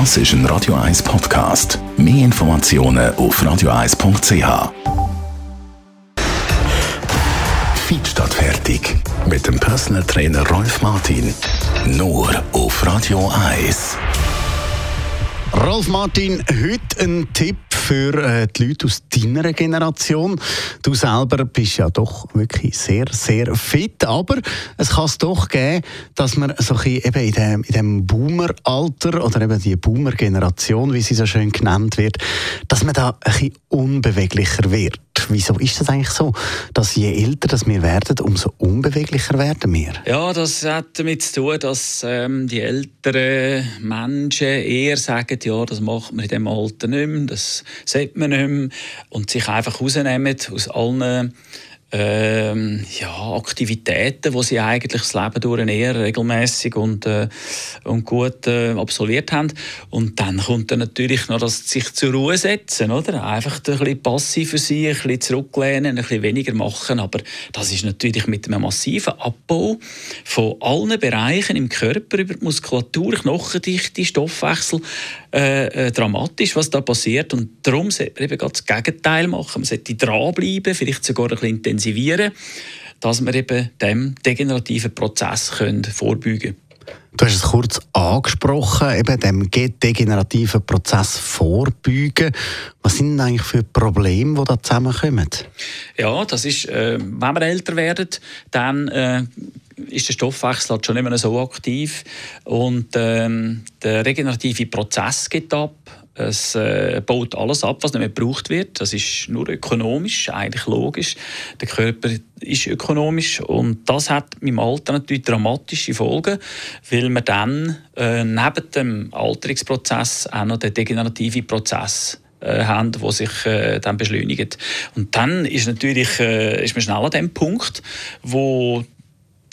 Das ist ein Radio 1 Podcast. Mehr Informationen auf radio1.ch. Feed statt fertig. Mit dem Personal Trainer Rolf Martin. Nur auf Radio 1. Rolf Martin, heute ein Tipp für äh, die Leute aus deiner Generation. Du selber bist ja doch wirklich sehr, sehr fit, aber es kann es doch geben, dass man so ein eben in dem, in dem Boomer-Alter oder eben die Boomer-Generation, wie sie so schön genannt wird, dass man da ein bisschen unbeweglicher wird. Wieso ist das eigentlich so, dass je älter dass wir werden, umso unbeweglicher werden wir? Ja, das hat damit zu tun, dass ähm, die älteren Menschen eher sagen, ja, das macht man in diesem Alter nicht mehr, das sieht man nicht mehr und sich einfach rausnehmen aus allen ähm, ja, Aktivitäten, die sie eigentlich das Leben durch eher regelmäßig und, äh, und gut äh, absolviert haben. Und dann kommt dann natürlich noch das sich zur Ruhe setzen, oder? Einfach ein bisschen passiv sie, ein bisschen zurücklehnen, ein bisschen weniger machen. Aber das ist natürlich mit einem massiven Abbau von allen Bereichen im Körper über die Muskulatur, Knochendichte, Stoffwechsel äh, äh, dramatisch, was da passiert. Und darum sollte man eben das Gegenteil machen. Man sollte dranbleiben, vielleicht sogar ein bisschen intensivieren, dass wir eben dem degenerativen Prozess können vorbeugen können. Du hast es kurz angesprochen, eben dem degenerativen Prozess vorbeugen. Was sind denn eigentlich für Probleme, die da zusammenkommen? Ja, das ist, äh, wenn wir älter werden, dann äh, ist der Stoffwechsel halt schon nicht mehr so aktiv und ähm, der regenerative Prozess geht ab. Es äh, baut alles ab, was nicht mehr gebraucht wird. Das ist nur ökonomisch, eigentlich logisch. Der Körper ist ökonomisch und das hat im Alter natürlich dramatische Folgen, weil man dann äh, neben dem Alterungsprozess auch noch den degenerativen Prozess äh, haben, wo sich äh, dann beschleunigt. Und dann ist natürlich äh, ist man schnell an dem Punkt, wo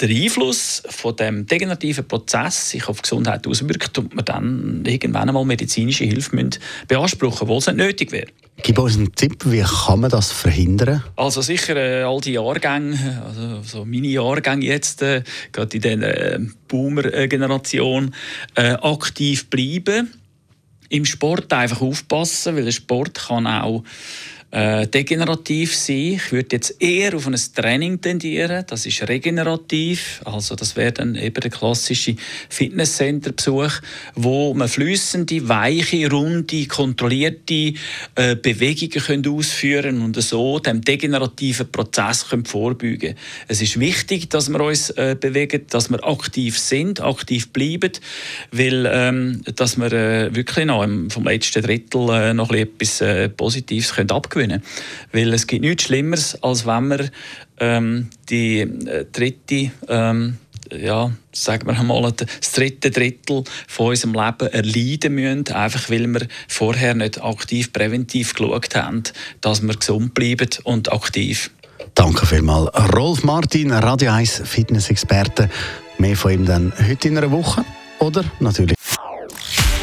der Einfluss von dem degenerativen Prozess sich auf die Gesundheit auswirkt und man dann irgendwann einmal medizinische Hilfe müssen beanspruchen obwohl es nicht nötig wäre. Gib uns einen Tipp, wie kann man das verhindern? Also sicher äh, all die Jahrgänge, also so meine Jahrgänge jetzt, äh, gerade in dieser äh, Boomer-Generation, äh, aktiv bleiben. Im Sport einfach aufpassen, weil der Sport kann auch äh, degenerativ sein. Ich würde jetzt eher auf ein Training tendieren. Das ist regenerativ. Also das wäre dann eben der klassische Fitnesscenter-Besuch, wo man flüssende, weiche, runde, kontrollierte äh, Bewegungen können ausführen und so dem degenerativen Prozess können vorbeugen. Es ist wichtig, dass wir uns äh, bewegen, dass wir aktiv sind, aktiv bleiben, weil ähm, dass wir äh, wirklich noch vom letzten Drittel äh, noch etwas äh, Positives können abgewinnen gewinnen. Weil es gibt nichts Schlimmeres, als wenn wir ähm, die äh, dritte ähm, ja, sagen wir mal, das dritte Drittel von unserem Leben erleiden müssen, einfach weil wir vorher nicht aktiv präventiv geschaut haben, dass wir gesund bleiben und aktiv. Danke vielmals. Rolf Martin, Radio 1 Fitness-Experte. Mehr von ihm dann heute in einer Woche oder natürlich